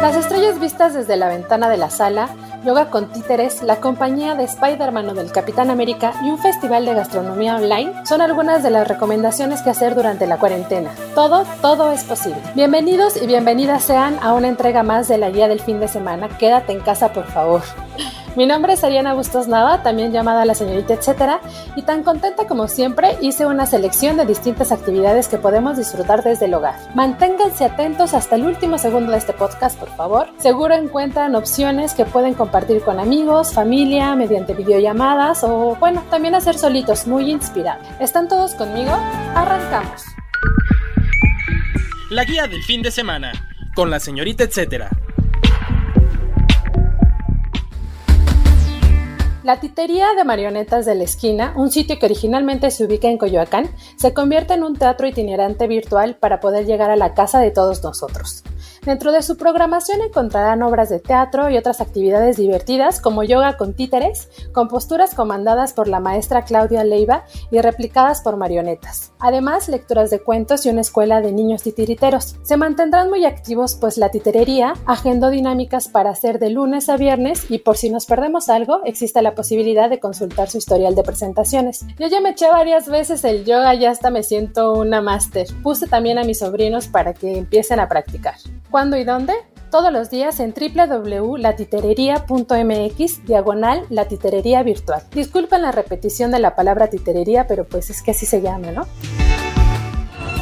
Las estrellas vistas desde la ventana de la sala, yoga con títeres, la compañía de Spider-Man o del Capitán América y un festival de gastronomía online son algunas de las recomendaciones que hacer durante la cuarentena. Todo, todo es posible. Bienvenidos y bienvenidas sean a una entrega más de la guía del fin de semana. Quédate en casa, por favor. Mi nombre es Ariana Bustos Nava, también llamada la señorita etcétera, y tan contenta como siempre hice una selección de distintas actividades que podemos disfrutar desde el hogar. Manténganse atentos hasta el último segundo de este podcast, por favor. Seguro encuentran opciones que pueden compartir con amigos, familia, mediante videollamadas o, bueno, también hacer solitos, muy inspirado. ¿Están todos conmigo? Arrancamos. La guía del fin de semana, con la señorita etcétera. La Titería de Marionetas de la Esquina, un sitio que originalmente se ubica en Coyoacán, se convierte en un teatro itinerante virtual para poder llegar a la casa de todos nosotros. Dentro de su programación encontrarán obras de teatro y otras actividades divertidas como yoga con títeres, con posturas comandadas por la maestra Claudia Leiva y replicadas por marionetas. Además, lecturas de cuentos y una escuela de niños titiriteros. Se mantendrán muy activos pues la titerería agendó dinámicas para hacer de lunes a viernes y por si nos perdemos algo, existe la posibilidad de consultar su historial de presentaciones. Yo ya me eché varias veces el yoga y hasta me siento una máster. Puse también a mis sobrinos para que empiecen a practicar. ¿Cuándo y dónde? Todos los días en www.latiterería.mx diagonal la titerería virtual. Disculpen la repetición de la palabra titerería, pero pues es que así se llama, ¿no?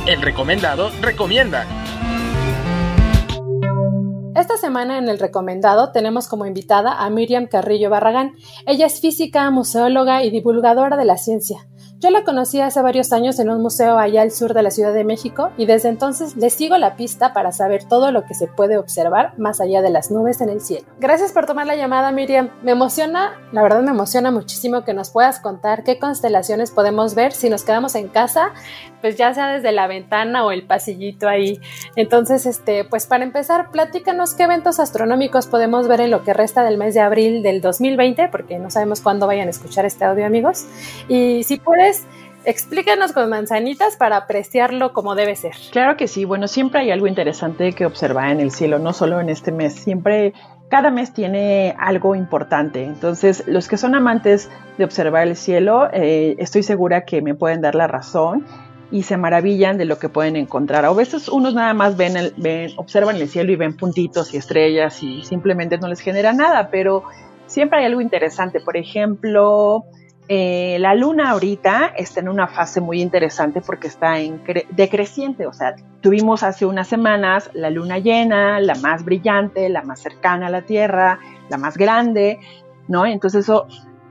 El recomendado recomienda. Esta semana en el recomendado tenemos como invitada a Miriam Carrillo Barragán. Ella es física, museóloga y divulgadora de la ciencia. Yo la conocí hace varios años en un museo allá al sur de la Ciudad de México y desde entonces le sigo la pista para saber todo lo que se puede observar más allá de las nubes en el cielo. Gracias por tomar la llamada, Miriam. Me emociona, la verdad me emociona muchísimo que nos puedas contar qué constelaciones podemos ver si nos quedamos en casa, pues ya sea desde la ventana o el pasillito ahí. Entonces, este, pues para empezar, platícanos qué eventos astronómicos podemos ver en lo que resta del mes de abril del 2020, porque no sabemos cuándo vayan a escuchar este audio, amigos. Y si puedes explícanos con manzanitas para apreciarlo como debe ser. Claro que sí, bueno, siempre hay algo interesante que observar en el cielo, no solo en este mes, siempre cada mes tiene algo importante. Entonces, los que son amantes de observar el cielo, eh, estoy segura que me pueden dar la razón y se maravillan de lo que pueden encontrar. A veces unos nada más ven, ven, observan el cielo y ven puntitos y estrellas y simplemente no les genera nada, pero siempre hay algo interesante. Por ejemplo, eh, la luna ahorita está en una fase muy interesante porque está en decreciente, o sea, tuvimos hace unas semanas la luna llena, la más brillante, la más cercana a la Tierra, la más grande, ¿no? Entonces eso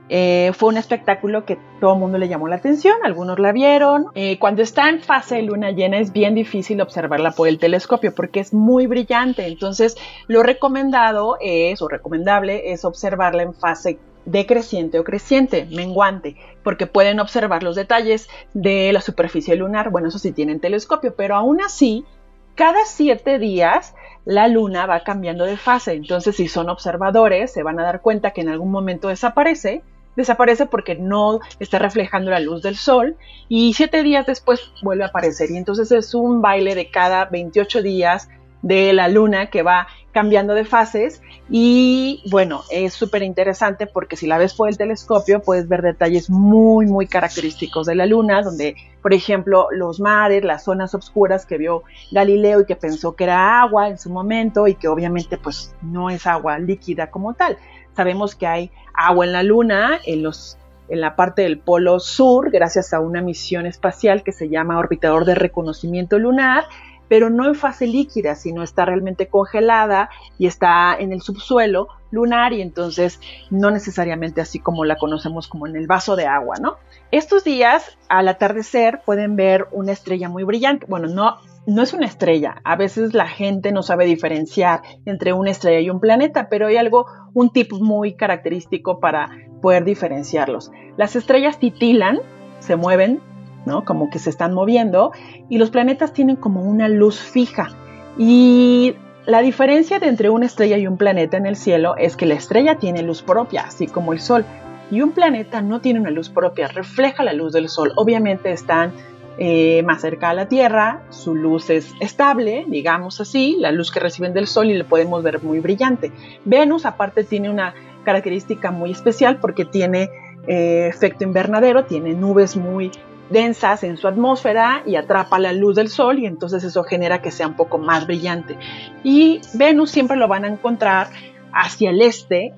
eh, fue un espectáculo que todo el mundo le llamó la atención, algunos la vieron. Eh, cuando está en fase luna llena es bien difícil observarla por el telescopio porque es muy brillante, entonces lo recomendado es, o recomendable, es observarla en fase decreciente o creciente, menguante, porque pueden observar los detalles de la superficie lunar. Bueno, eso sí tienen telescopio, pero aún así, cada siete días la luna va cambiando de fase. Entonces, si son observadores, se van a dar cuenta que en algún momento desaparece. Desaparece porque no está reflejando la luz del sol y siete días después vuelve a aparecer. Y entonces es un baile de cada 28 días de la luna que va cambiando de fases y bueno, es súper interesante porque si la ves por el telescopio puedes ver detalles muy, muy característicos de la luna, donde, por ejemplo, los mares, las zonas oscuras que vio Galileo y que pensó que era agua en su momento y que obviamente pues no es agua líquida como tal. Sabemos que hay agua en la luna, en los en la parte del polo sur, gracias a una misión espacial que se llama Orbitador de Reconocimiento Lunar, pero no en fase líquida, sino está realmente congelada y está en el subsuelo lunar y entonces no necesariamente así como la conocemos como en el vaso de agua, ¿no? Estos días al atardecer pueden ver una estrella muy brillante, bueno, no no es una estrella. A veces la gente no sabe diferenciar entre una estrella y un planeta, pero hay algo, un tip muy característico para poder diferenciarlos. Las estrellas titilan, se mueven, Como que se están moviendo, y los planetas tienen como una luz fija. Y la diferencia entre una estrella y un planeta en el cielo es que la estrella tiene luz propia, así como el Sol, y un planeta no tiene una luz propia, refleja la luz del Sol. Obviamente están eh, más cerca a la Tierra, su luz es estable, digamos así, la luz que reciben del Sol y le podemos ver muy brillante. Venus aparte tiene una característica muy especial porque tiene eh, efecto invernadero, tiene nubes muy densas en su atmósfera y atrapa la luz del sol y entonces eso genera que sea un poco más brillante. Y Venus siempre lo van a encontrar hacia el este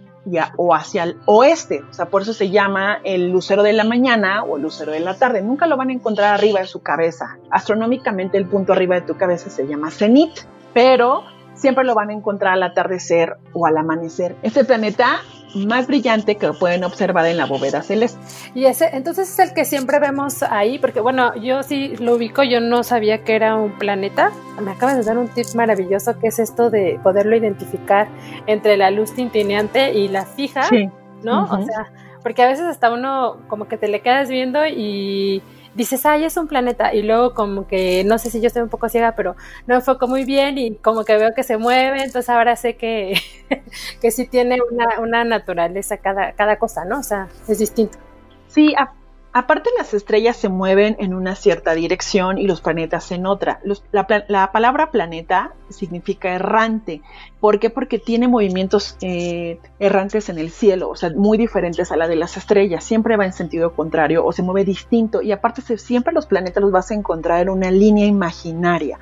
o hacia el oeste, o sea, por eso se llama el lucero de la mañana o el lucero de la tarde. Nunca lo van a encontrar arriba de su cabeza. Astronómicamente el punto arriba de tu cabeza se llama cenit, pero siempre lo van a encontrar al atardecer o al amanecer. Este planeta más brillante que pueden observar en la bóveda celeste. Y ese, entonces es el que siempre vemos ahí, porque bueno, yo sí lo ubico, yo no sabía que era un planeta. Me acabas de dar un tip maravilloso que es esto de poderlo identificar entre la luz tintineante y la fija, ¿no? O sea, porque a veces hasta uno como que te le quedas viendo y dices, ay, es un planeta, y luego como que, no sé si yo estoy un poco ciega, pero no enfoco muy bien y como que veo que se mueve, entonces ahora sé que, que sí tiene una, una naturaleza cada, cada cosa, ¿no? O sea, es distinto. Sí, Aparte las estrellas se mueven en una cierta dirección y los planetas en otra. la, palabra planeta significa errante. ¿Por qué? Porque tiene movimientos eh, errantes en el cielo, o sea, muy diferentes a la de las estrellas. Siempre va en sentido contrario o se mueve distinto. Y aparte siempre los planetas los vas a encontrar en una línea imaginaria.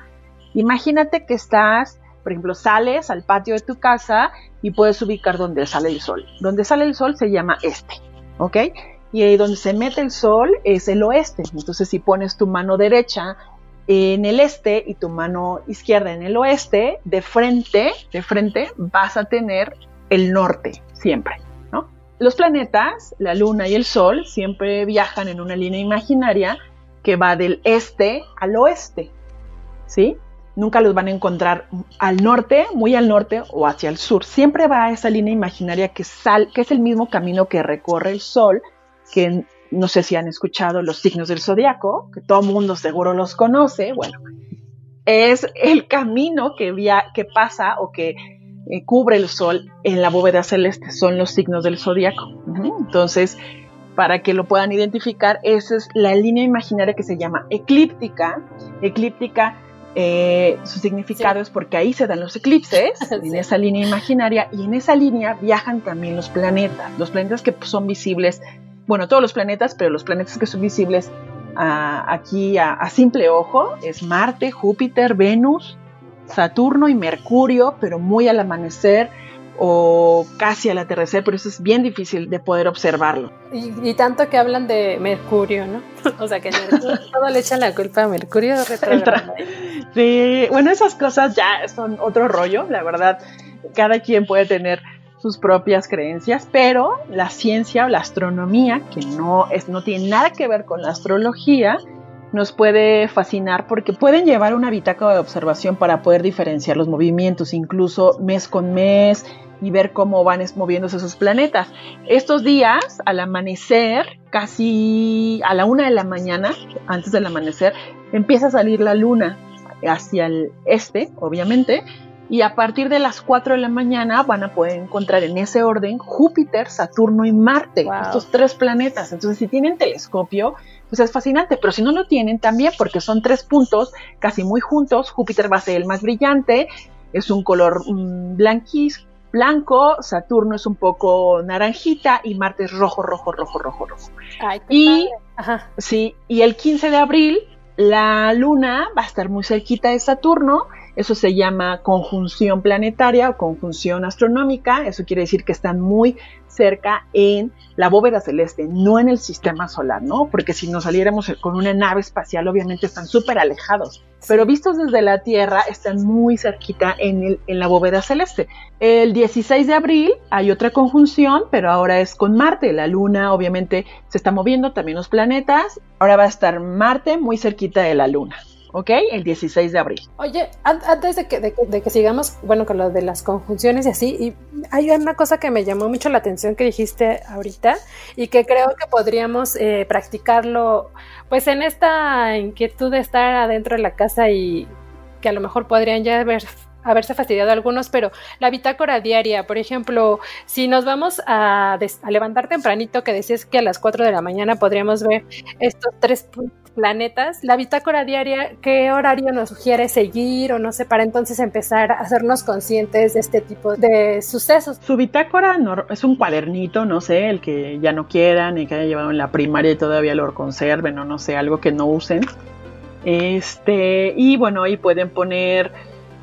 Imagínate que estás, por ejemplo, sales al patio de tu casa y puedes ubicar donde sale el sol. Donde sale el sol se llama este, ¿ok? Y ahí donde se mete el sol es el oeste. Entonces si pones tu mano derecha en el este y tu mano izquierda en el oeste, de frente, de frente vas a tener el norte siempre. Los planetas, la luna y el sol siempre viajan en una línea imaginaria que va del este al oeste, ¿sí? Nunca los van a encontrar al norte, muy al norte o hacia el sur. Siempre va esa línea imaginaria que, sal, que es el mismo camino que recorre el sol que no sé si han escuchado los signos del zodiaco, que todo mundo seguro los conoce, bueno, es el camino que, via que pasa o que eh, cubre el sol en la bóveda celeste, son los signos del zodiaco. Entonces, para que lo puedan identificar, esa es la línea imaginaria que se llama eclíptica. Eclíptica, eh, su significado es porque ahí se dan los eclipses, en esa línea imaginaria, y en esa línea viajan también los planetas, los planetas que son visibles bueno, todos los planetas, pero los planetas que son visibles aquí a, simple ojo es Marte, Júpiter, Venus, Saturno y Mercurio, pero muy al amanecer o casi al atardecer, pero eso es bien difícil de poder observarlo. Y, tanto que hablan de Mercurio, ¿no? o sea, que todo le echan la culpa a Mercurio Sí, bueno, esas cosas ya son otro rollo, la verdad. Cada quien puede tener sus propias creencias, pero la ciencia o la astronomía, que no, es, no tiene nada que ver con la astrología, nos puede fascinar porque pueden llevar una bitácora de observación para poder diferenciar los movimientos, incluso mes con mes, y ver cómo van moviéndose esos planetas. Estos días, al amanecer, casi a la una de la mañana, antes del amanecer, empieza a salir la luna hacia el este, obviamente, y a partir de las 4 de la mañana van a poder encontrar en ese orden Júpiter, Saturno y Marte, estos tres planetas. Entonces, si tienen telescopio, pues es fascinante, pero si no lo tienen también, porque son tres puntos casi muy juntos, Júpiter va a ser el más brillante, es un color mm, blanquís, blanco, Saturno es un poco naranjita y Marte es rojo, rojo, rojo, rojo, rojo. y, sí, y el 15 de abril la luna va a estar muy cerquita de Saturno eso se llama conjunción planetaria o conjunción astronómica. Eso quiere decir que están muy cerca en la bóveda celeste, no en el sistema solar, ¿no? Porque si nos saliéramos con una nave espacial, obviamente están súper alejados. Pero vistos desde la Tierra, están muy cerquita en, el, en la bóveda celeste. El 16 de abril hay otra conjunción, pero ahora es con Marte. La Luna, obviamente, se está moviendo, también los planetas. Ahora va a estar Marte muy cerquita de la Luna. ¿Ok? El 16 de abril. Oye, antes de que, de, que sigamos, bueno, con lo de las conjunciones y así, y hay una cosa que me llamó mucho la atención que dijiste ahorita y que creo que podríamos eh, practicarlo, pues en esta inquietud de estar adentro de la casa y que a lo mejor podrían ya ver haberse fastidiado algunos, pero la bitácora diaria, por ejemplo, si nos vamos a, levantar tempranito, que decías que a las 4 de la mañana podríamos ver estos tres planetas, la bitácora diaria, ¿qué horario nos sugiere seguir o no sé, para entonces empezar a hacernos conscientes de este tipo de sucesos? Su bitácora es un cuadernito, no sé, el que ya no quieran y que haya llevado en la primaria y todavía lo conserven o no sé, algo que no usen. Este, y bueno, ahí pueden poner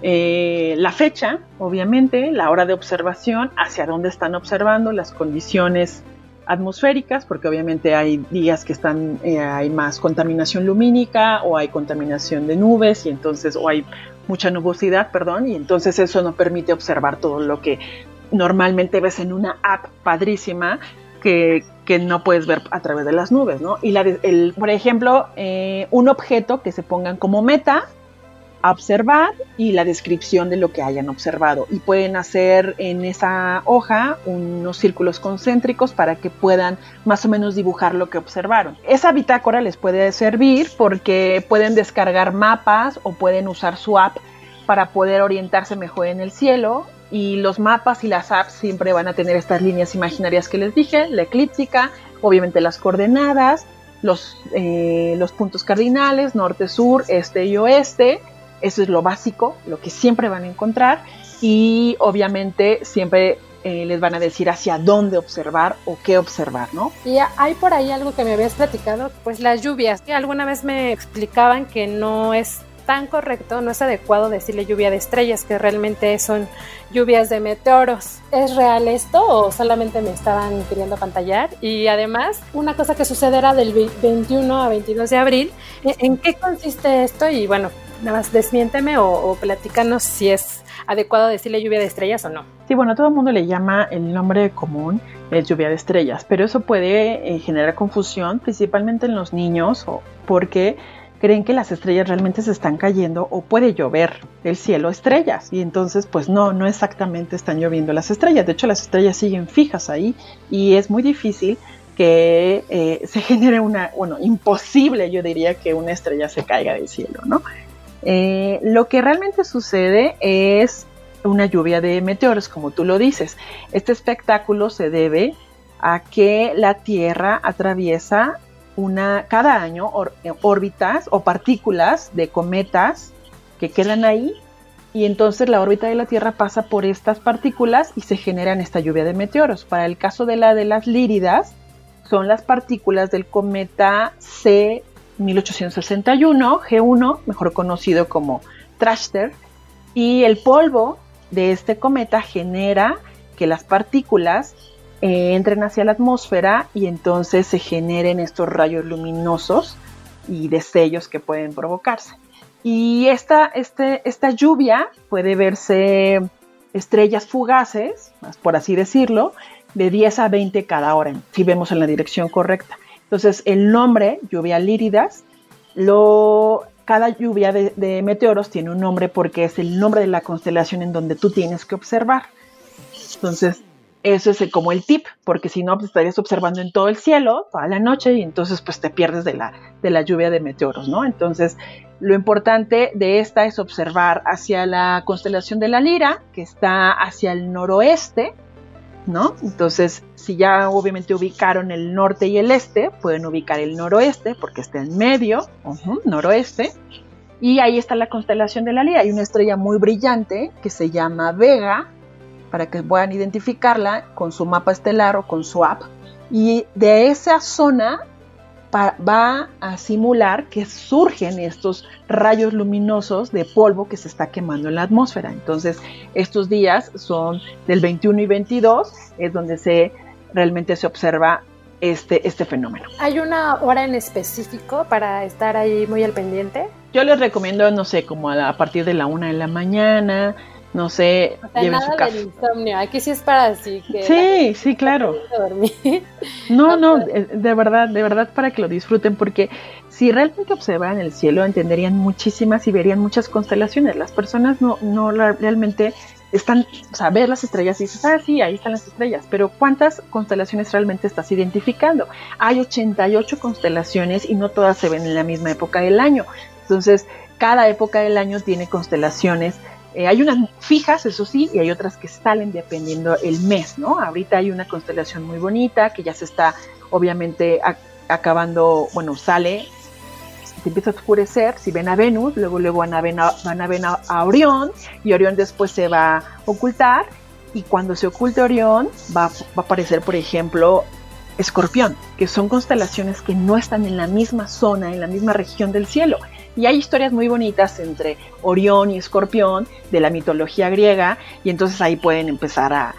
eh, la fecha, obviamente, la hora de observación, hacia dónde están observando, las condiciones atmosféricas, porque obviamente hay días que están, eh, hay más contaminación lumínica o hay contaminación de nubes y entonces, o hay mucha nubosidad, perdón, y entonces eso no permite observar todo lo que normalmente ves en una app padrísima que, no puedes ver a través de las nubes, ¿no? Y la, el, por ejemplo, eh, un objeto que se pongan como meta observar y la descripción de lo que hayan observado. Y pueden hacer en esa hoja unos círculos concéntricos para que puedan más o menos dibujar lo que observaron. Esa bitácora les puede servir porque pueden descargar mapas o pueden usar su app para poder orientarse mejor en el cielo. Y los mapas y las apps siempre van a tener estas líneas imaginarias que les dije, la eclíptica, obviamente las coordenadas, los, eh, los puntos cardinales, norte, sur, este y oeste eso es lo básico, lo que siempre van a encontrar y obviamente siempre eh, les van a decir hacia dónde observar o qué observar, ¿no? Y hay por ahí algo que me habías platicado, pues las lluvias. Alguna vez me explicaban que no es tan correcto, no es adecuado decirle lluvia de estrellas, que realmente son lluvias de meteoros. ¿Es real esto o solamente me estaban queriendo pantallar? Y además, una cosa que sucederá del 21 a 22 de abril, ¿en qué consiste esto? Y bueno, nada más desmiénteme o, platícanos si es adecuado decirle lluvia de estrellas o no. Sí, bueno, todo el mundo le llama el nombre común es lluvia de estrellas, pero eso puede eh, generar confusión, principalmente en los niños, o porque creen que las estrellas realmente se están cayendo o puede llover del cielo estrellas y entonces pues no, no exactamente están lloviendo las estrellas, de hecho las estrellas siguen fijas ahí y es muy difícil que eh, se genere una, bueno, imposible yo diría que una estrella se caiga del cielo, ¿no? Eh, lo que realmente sucede es una lluvia de meteoros, como tú lo dices. Este espectáculo se debe a que la Tierra atraviesa una, cada año órbitas o partículas de cometas que quedan ahí y entonces la órbita de la Tierra pasa por estas partículas y se generan esta lluvia de meteoros. Para el caso de la de las líridas, son las partículas del cometa C 1861, G1, mejor conocido como Trachter, y el polvo de este cometa genera que las partículas eh, entren hacia la atmósfera y entonces se generen estos rayos luminosos y destellos que pueden provocarse. Y esta, este, esta lluvia puede verse estrellas fugaces, por así decirlo, de 10 a 20 cada hora, si vemos en la dirección correcta. Entonces, el nombre, lluvia líridas, lo, cada lluvia de, meteoros tiene un nombre porque es el nombre de la constelación en donde tú tienes que observar. Entonces, eso es como el tip, porque si no, pues estarías observando en todo el cielo toda la noche y entonces pues te pierdes de la, de la lluvia de meteoros, ¿no? Entonces, lo importante de esta es observar hacia la constelación de la Lira, que está hacia el noroeste, Entonces, si ya obviamente ubicaron el norte y el este, pueden ubicar el noroeste porque está en medio, noroeste, y ahí está la constelación de la Lira. Hay una estrella muy brillante que se llama Vega, para que puedan identificarla con su mapa estelar o con su app. Y de esa zona va a simular que surgen estos rayos luminosos de polvo que se está quemando en la atmósfera. Entonces, estos días son del 21 y 22, es donde se realmente se observa este, este fenómeno. ¿Hay una hora en específico para estar ahí muy al pendiente? Yo les recomiendo, no sé, como a, partir de la una de la mañana, no sé, o sea, nada del insomnio, aquí sí es para así que Sí, sí, claro. No, no, de verdad, de verdad para que lo disfruten porque si realmente observan el cielo entenderían muchísimas y verían muchas constelaciones. Las personas no no realmente están, o sea, ver las estrellas y dices, ah, sí, ahí están las estrellas, pero ¿cuántas constelaciones realmente estás identificando? Hay 88 constelaciones y no todas se ven en la misma época del año. Entonces, cada época del año tiene constelaciones eh, hay unas fijas, eso sí, y hay otras que salen dependiendo el mes, ¿no? Ahorita hay una constelación muy bonita que ya se está, obviamente, acabando, bueno, sale, se empieza a oscurecer, si ven a Venus, luego, luego van a ver a, van a, ver a, Orión, y Orión después se va a ocultar, y cuando se oculte Orión, va, va a aparecer, por ejemplo, Escorpión, que son constelaciones que no están en la misma zona, en la misma región del cielo. Y hay historias muy bonitas entre Orión y Escorpión de la mitología griega y entonces ahí pueden empezar a,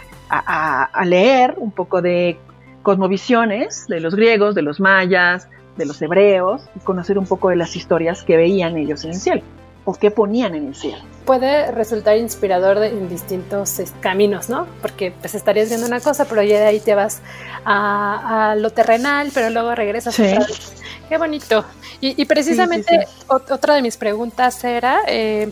leer un poco de cosmovisiones de los griegos, de los mayas, de los hebreos y conocer un poco de las historias que veían ellos en el cielo o qué ponían en el cielo. Puede resultar inspirador en distintos caminos, ¿no? Porque pues estarías viendo una cosa, pero ya de ahí te vas a, lo terrenal, pero luego regresas otra vez. Qué bonito. Y, precisamente otra de mis preguntas era eh,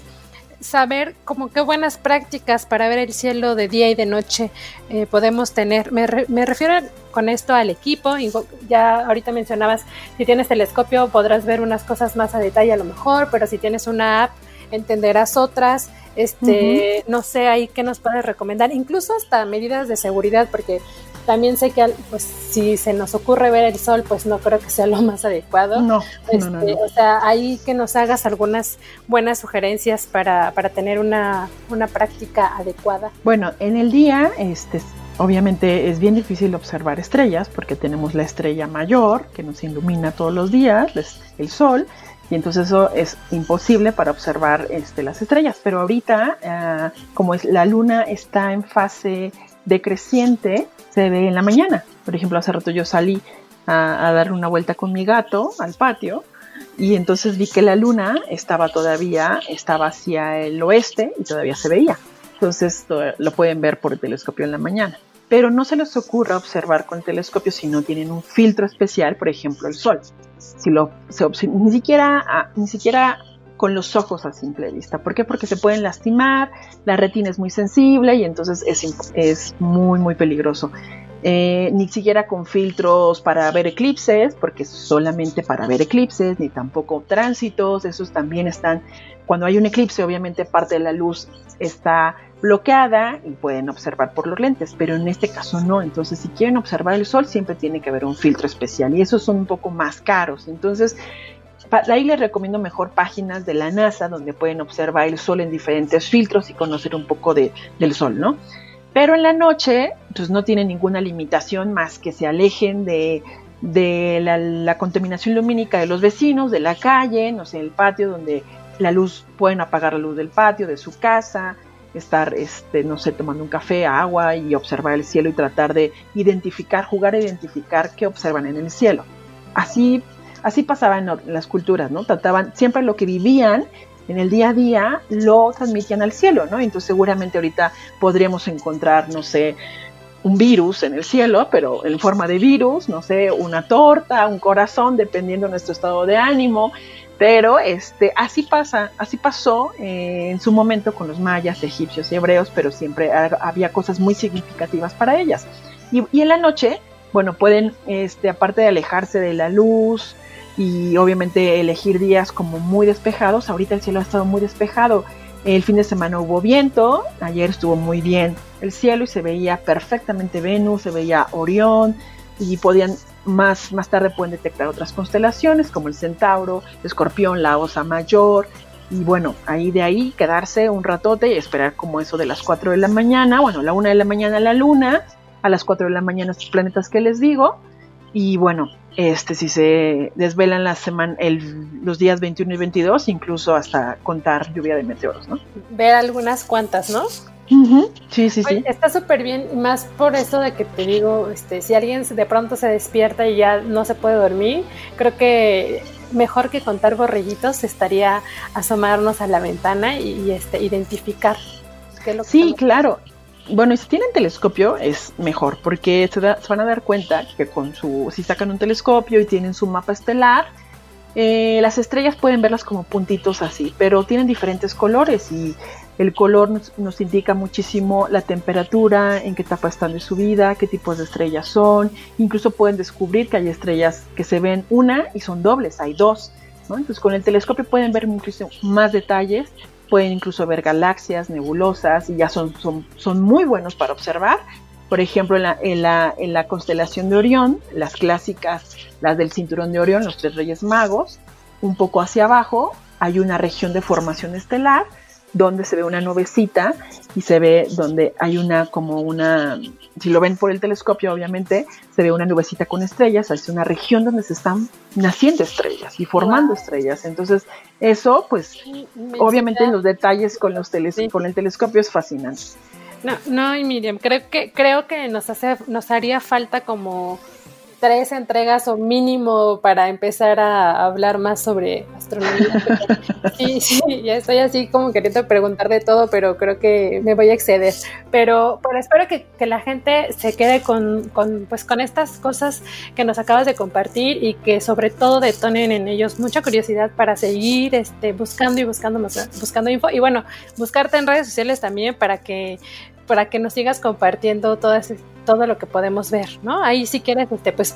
saber como qué buenas prácticas para ver el cielo de día y de noche eh, podemos tener. Me, me, refiero con esto al equipo. Ya ahorita mencionabas, si tienes telescopio podrás ver unas cosas más a detalle a lo mejor, pero si tienes una app entenderás otras. Este, no sé ahí qué nos puedes recomendar, incluso hasta medidas de seguridad, porque también sé que pues si se nos ocurre ver el sol, pues no creo que sea lo más adecuado. No, este, O sea, ahí que nos hagas algunas buenas sugerencias para, para tener una, una práctica adecuada. Bueno, en el día, este, obviamente es bien difícil observar estrellas porque tenemos la estrella mayor que nos ilumina todos los días, el sol, y entonces eso es imposible para observar este, las estrellas. Pero ahorita, ah, como es, la luna está en fase decreciente, se ve en la mañana. Por ejemplo, hace rato yo salí a, dar una vuelta con mi gato al patio y entonces vi que la luna estaba todavía, estaba hacia el oeste y todavía se veía. Entonces lo pueden ver por el telescopio en la mañana. Pero no se les ocurra observar con telescopio si no tienen un filtro especial, por ejemplo el sol. Si lo, ni, siquiera, ni siquiera con los ojos a simple vista. ¿Por qué? Porque se pueden lastimar, la retina es muy sensible y entonces es, muy, muy peligroso. Eh, ni siquiera con filtros para ver eclipses, porque solamente para ver eclipses, ni tampoco tránsitos, esos también están, cuando hay un eclipse obviamente parte de la luz está bloqueada y pueden observar por los lentes, pero en este caso no, entonces si quieren observar el sol siempre tiene que haber un filtro especial y esos son un poco más caros, entonces ahí les recomiendo mejor páginas de la NASA donde pueden observar el sol en diferentes filtros y conocer un poco de, del sol, ¿no? Pero en la noche, pues no tienen ninguna limitación más que se alejen de, la, contaminación lumínica de los vecinos, de la calle, no sé, el patio donde la luz, pueden apagar la luz del patio, de su casa, estar, este, no sé, tomando un café, agua y observar el cielo y tratar de identificar, jugar a identificar qué observan en el cielo. Así así pasaba en las culturas, ¿no? Trataban siempre lo que vivían en el día a día lo transmitían al cielo, ¿no? Entonces seguramente ahorita podríamos encontrar, no sé, un virus en el cielo, pero en forma de virus, no sé, una torta, un corazón, dependiendo de nuestro estado de ánimo. Pero este, así pasa, así pasó eh, en su momento con los mayas, egipcios y hebreos, pero siempre había cosas muy significativas para ellas. Y, y en la noche, bueno, pueden, este, aparte de alejarse de la luz, y obviamente elegir días como muy despejados. Ahorita el cielo ha estado muy despejado. El fin de semana hubo viento, ayer estuvo muy bien el cielo y se veía perfectamente Venus, se veía Orión y podían más, más tarde pueden detectar otras constelaciones como el Centauro, Escorpión, la Osa Mayor y bueno, ahí de ahí quedarse un ratote y esperar como eso de las 4 de la mañana, bueno, la 1 de la mañana la luna, a las 4 de la mañana estos planetas que les digo y bueno, este, si se desvelan la semana, el, los días 21 y 22, incluso hasta contar lluvia de meteoros, ¿no? Ver algunas cuantas, ¿no? Sí, sí, sí. Está súper bien, más por eso de que te digo, este, si alguien de pronto se despierta y ya no se puede dormir, creo que mejor que contar borrellitos estaría asomarnos a la ventana y, este, identificar sí, claro. Bueno, y si tienen telescopio es mejor porque se, van a dar cuenta que con su, si sacan un telescopio y tienen su mapa estelar, eh, las estrellas pueden verlas como puntitos así, pero tienen diferentes colores y el color nos, indica muchísimo la temperatura, en qué etapa están de su vida, qué tipos de estrellas son. Incluso pueden descubrir que hay estrellas que se ven una y son dobles, hay dos. Entonces con el telescopio pueden ver incluso más detalles, pueden incluso ver galaxias, nebulosas y ya son, son, son muy buenos para observar. Por ejemplo, en la, en, la, en la constelación de Orión, las clásicas, las del cinturón de Orión, los tres reyes magos, un poco hacia abajo hay una región de formación estelar donde se ve una nubecita y se ve donde hay una como una, si lo ven por el telescopio obviamente, se ve una nubecita con estrellas, es una región donde se están naciendo estrellas y formando estrellas. Entonces eso pues obviamente los detalles con, los teles con el telescopio es fascinante. No, no, y Miriam, creo que, creo que nos hace, nos haría falta como tres entregas o mínimo para empezar a hablar más sobre astronomía. sí, sí, ya estoy así como queriendo preguntar de todo, pero creo que me voy a exceder. Pero, pero espero que, que la gente se quede con, con, pues, con estas cosas que nos acabas de compartir y que sobre todo detonen en ellos mucha curiosidad para seguir este, buscando y buscando, buscando info. Y bueno, buscarte en redes sociales también para que para que nos sigas compartiendo todo, todo lo que podemos ver, ¿no? Ahí si quieres, este, pues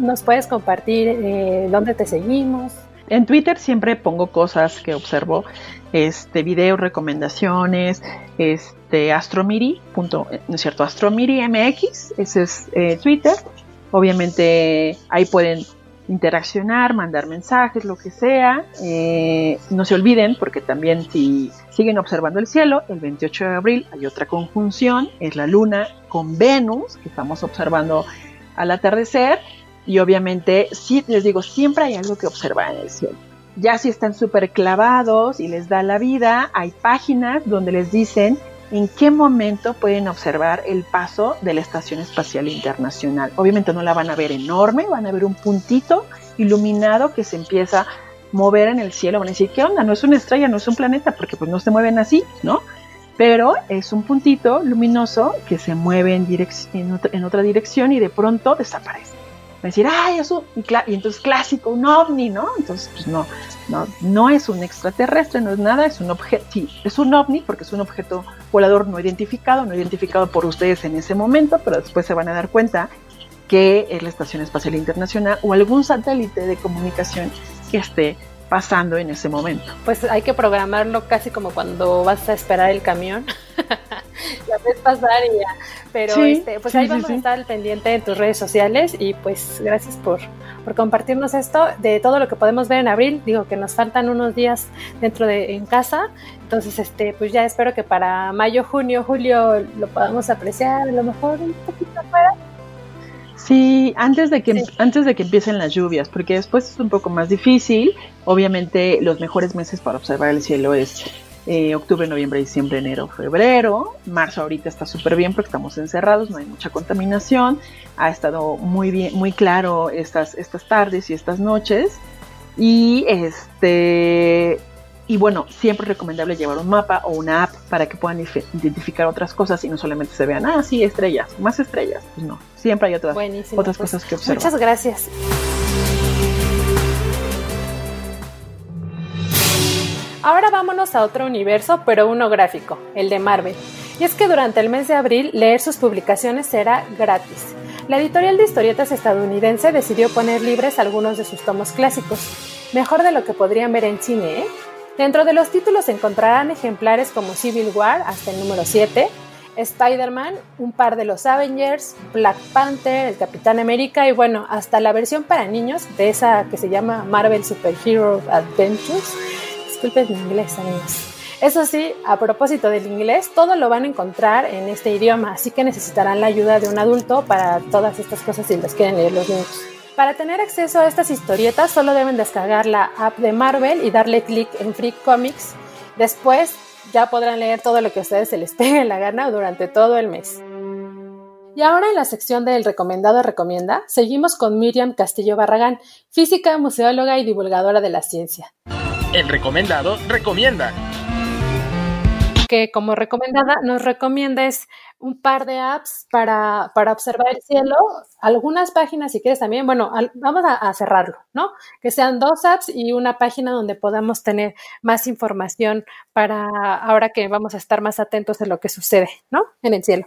nos puedes compartir eh, dónde te seguimos. En Twitter siempre pongo cosas que observo, este, videos, recomendaciones, este, astromiri, punto, ¿no es cierto? Astromiri MX, ese es eh, Twitter. Obviamente ahí pueden interaccionar, mandar mensajes, lo que sea. Eh, no se olviden, porque también si siguen observando el cielo, el 28 de abril hay otra conjunción, es la luna con Venus, que estamos observando al atardecer. Y obviamente, sí, les digo, siempre hay algo que observar en el cielo. Ya si están súper clavados y les da la vida, hay páginas donde les dicen en qué momento pueden observar el paso de la Estación Espacial Internacional. Obviamente no la van a ver enorme, van a ver un puntito iluminado que se empieza a mover en el cielo. Van a decir, ¿qué onda? No es una estrella, no es un planeta, porque pues no se mueven así, ¿no? Pero es un puntito luminoso que se mueve en, en otra dirección y de pronto desaparece decir, ay, eso, y, y, entonces clásico, un ovni, ¿no? Entonces, pues no, no, no es un extraterrestre, no es nada, es un objeto, sí, es un ovni porque es un objeto volador no identificado, no identificado por ustedes en ese momento, pero después se van a dar cuenta que es la Estación Espacial Internacional o algún satélite de comunicación que esté pasando en ese momento. Pues hay que programarlo casi como cuando vas a esperar el camión. la ves pasar y ya. Pero este, pues ahí vamos a estar al pendiente en tus redes sociales y pues gracias por, por compartirnos esto de todo lo que podemos ver en abril. Digo que nos faltan unos días dentro de en casa. Entonces, este, pues ya espero que para mayo, junio, julio lo podamos apreciar, a lo mejor un poquito afuera Sí, antes de que antes de que empiecen las lluvias, porque después es un poco más difícil. Obviamente, los mejores meses para observar el cielo es eh, octubre, noviembre, diciembre, enero, febrero. Marzo ahorita está súper bien porque estamos encerrados, no hay mucha contaminación. Ha estado muy bien, muy claro estas estas tardes y estas noches. Y este y bueno, siempre es recomendable llevar un mapa o una app para que puedan identificar otras cosas y no solamente se vean, ah, sí, estrellas, más estrellas. Pues no, siempre hay otras, otras pues, cosas que observar. Muchas gracias. Ahora vámonos a otro universo, pero uno gráfico, el de Marvel. Y es que durante el mes de abril leer sus publicaciones será gratis. La editorial de historietas estadounidense decidió poner libres algunos de sus tomos clásicos. Mejor de lo que podrían ver en cine, ¿eh? Dentro de los títulos encontrarán ejemplares como Civil War hasta el número 7, Spider-Man, un par de los Avengers, Black Panther, el Capitán América y bueno, hasta la versión para niños de esa que se llama Marvel Super Hero Adventures. Disculpen mi inglés, amigos. Eso sí, a propósito del inglés, todo lo van a encontrar en este idioma, así que necesitarán la ayuda de un adulto para todas estas cosas si las quieren leer los niños. Para tener acceso a estas historietas solo deben descargar la app de Marvel y darle clic en Free Comics. Después ya podrán leer todo lo que a ustedes se les pegue la gana durante todo el mes. Y ahora en la sección del recomendado recomienda, seguimos con Miriam Castillo Barragán, física, museóloga y divulgadora de la ciencia. El recomendado recomienda. Que como recomendada nos recomiendes un par de apps para, para observar el cielo, algunas páginas si quieres también, bueno, vamos a, cerrarlo, ¿no? Que sean dos apps y una página donde podamos tener más información para ahora que vamos a estar más atentos de lo que sucede, ¿no? En el cielo.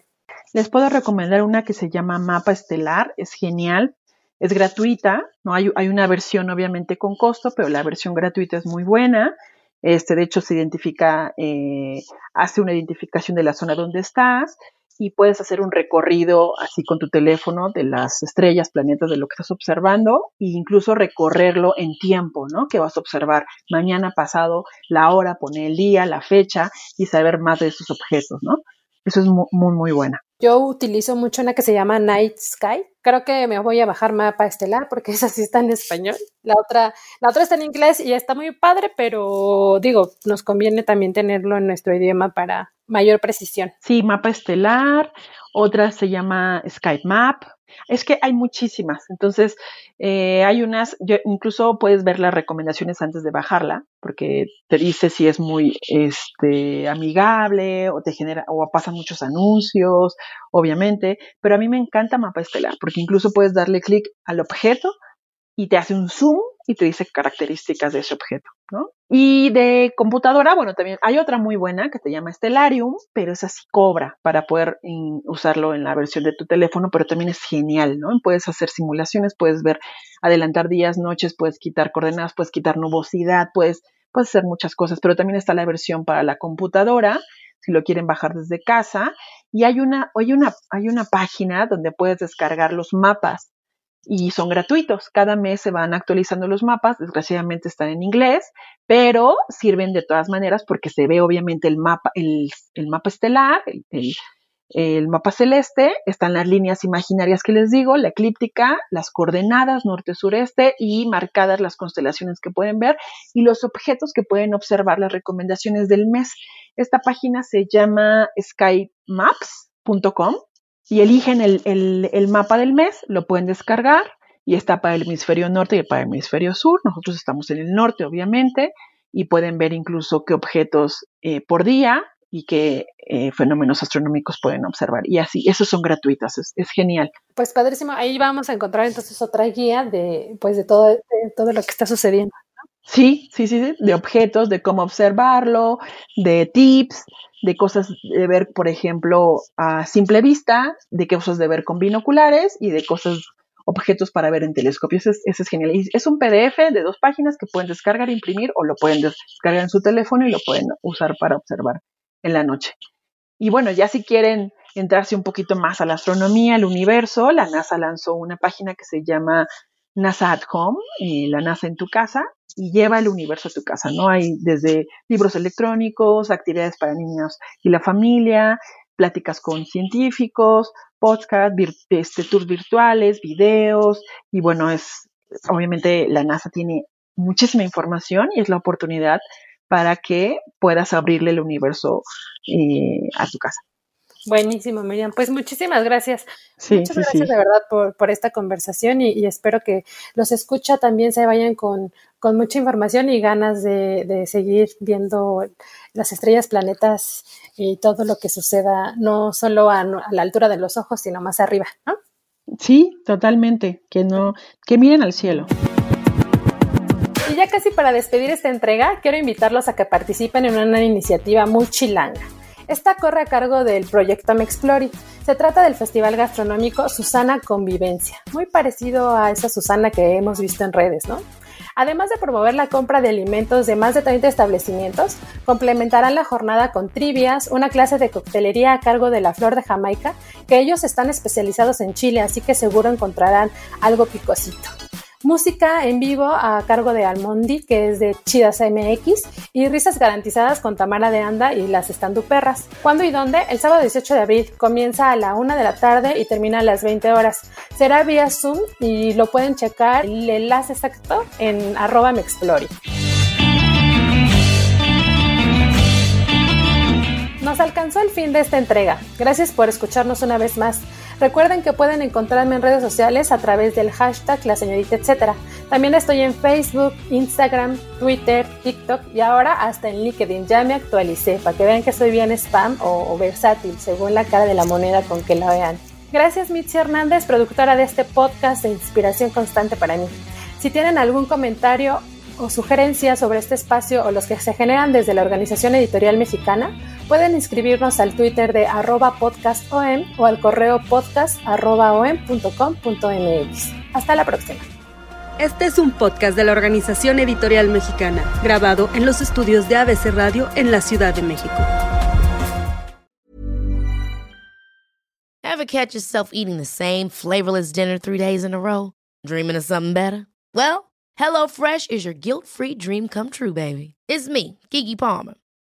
Les puedo recomendar una que se llama Mapa Estelar, es genial, es gratuita, ¿no? Hay, hay una versión obviamente con costo, pero la versión gratuita es muy buena este, de hecho, se identifica, eh, hace una identificación de la zona donde estás y puedes hacer un recorrido así con tu teléfono de las estrellas, planetas, de lo que estás observando e incluso recorrerlo en tiempo, ¿no? Que vas a observar mañana, pasado, la hora, poner el día, la fecha y saber más de esos objetos, ¿no? Eso es muy, muy, muy buena. Yo utilizo mucho una que se llama Night Sky. Creo que me voy a bajar mapa estelar porque esa sí está en español. La otra, la otra está en inglés y está muy padre, pero digo, nos conviene también tenerlo en nuestro idioma para mayor precisión. Sí, mapa estelar. Otra se llama Skype Map. Es que hay muchísimas, entonces eh, hay unas, yo, incluso puedes ver las recomendaciones antes de bajarla, porque te dice si es muy este, amigable o te genera o pasan muchos anuncios, obviamente, pero a mí me encanta Mapa Estelar, porque incluso puedes darle clic al objeto y te hace un zoom y te dice características de ese objeto, ¿no? Y de computadora, bueno, también hay otra muy buena que se llama Stellarium, pero esa sí cobra para poder usarlo en la versión de tu teléfono, pero también es genial, ¿no? Puedes hacer simulaciones, puedes ver, adelantar días, noches, puedes quitar coordenadas, puedes quitar nubosidad, puedes, puedes hacer muchas cosas, pero también está la versión para la computadora, si lo quieren bajar desde casa. Y hay una, hay una, hay una página donde puedes descargar los mapas y son gratuitos. Cada mes se van actualizando los mapas, desgraciadamente están en inglés, pero sirven de todas maneras porque se ve obviamente el mapa, el, mapa estelar, el, el, mapa celeste, están las líneas imaginarias que les digo, la eclíptica, las coordenadas norte-sureste y marcadas las constelaciones que pueden ver y los objetos que pueden observar, las recomendaciones del mes. Esta página se llama skymaps.com y eligen el, mapa del mes, lo pueden descargar y está para el hemisferio norte y para el hemisferio sur. Nosotros estamos en el norte, obviamente, y pueden ver incluso qué objetos eh, por día y qué eh, fenómenos astronómicos pueden observar. Y así, esos son gratuitos, es, genial. Pues padrísimo, ahí vamos a encontrar entonces otra guía de, pues, de, todo, de todo lo que está sucediendo. Sí, sí, sí, de objetos, de cómo observarlo, de tips, de cosas de ver, por ejemplo, a simple vista, de cosas de ver con binoculares y de cosas, objetos para ver en telescopios. Eso es, genial. es un PDF de dos páginas que pueden descargar, imprimir o lo pueden descargar en su teléfono y lo pueden usar para observar en la noche. Y bueno, ya si quieren entrarse un poquito más a la astronomía, al universo, la NASA lanzó una página que se llama NASA at Home, eh, la NASA en tu casa, y lleva el universo a tu casa, ¿no? Hay desde libros electrónicos, actividades para niños y la familia, pláticas con científicos, podcast, este, tours virtuales, videos, y bueno, es, obviamente la NASA tiene muchísima información y es la oportunidad para que puedas abrirle el universo eh, a tu casa. Buenísimo, Miriam. Pues muchísimas gracias. Muchas gracias de verdad por, por esta conversación y, espero que los escucha también se vayan con, con mucha información y ganas de, de, seguir viendo las estrellas, planetas y todo lo que suceda, no solo a, a, la altura de los ojos, sino más arriba, ¿no? Sí, totalmente. Que no, que miren al cielo. Y ya casi para despedir esta entrega, quiero invitarlos a que participen en una iniciativa muy chilanga esta corre a cargo del proyecto Mexplori. Se trata del festival gastronómico Susana Convivencia, muy parecido a esa Susana que hemos visto en redes, ¿no? Además de promover la compra de alimentos de más de 30 establecimientos, complementarán la jornada con trivias, una clase de coctelería a cargo de la Flor de Jamaica, que ellos están especializados en Chile, así que seguro encontrarán algo picosito. Música en vivo a cargo de Almondi, que es de Chidas MX, y risas garantizadas con Tamara de Anda y las Estanduperras. ¿Cuándo y dónde? El sábado 18 de abril. Comienza a la 1 de la tarde y termina a las 20 horas. Será vía Zoom y lo pueden checar el enlace exacto en arroba nos alcanzó el fin de esta entrega. Gracias por escucharnos una vez más. Recuerden que pueden encontrarme en redes sociales a través del hashtag la señorita etcétera. También estoy en Facebook, Instagram, Twitter, TikTok y ahora hasta en LinkedIn. Ya me actualicé para que vean que soy bien spam o, o versátil según la cara de la moneda con que la vean. Gracias Mitzi Hernández, productora de este podcast de inspiración constante para mí. Si tienen algún comentario o sugerencias sobre este espacio o los que se generan desde la Organización Editorial Mexicana, pueden inscribirnos al Twitter de arroba podcastom o al correo podcast.om.com.mx. Hasta la próxima. Este es un podcast de la Organización Editorial Mexicana, grabado en los estudios de ABC Radio en la Ciudad de México. Ever catch yourself eating the same flavorless dinner three days in a row? Dreaming of something better? Well, HelloFresh is your guilt-free dream come true, baby. It's me, Kiki Palmer.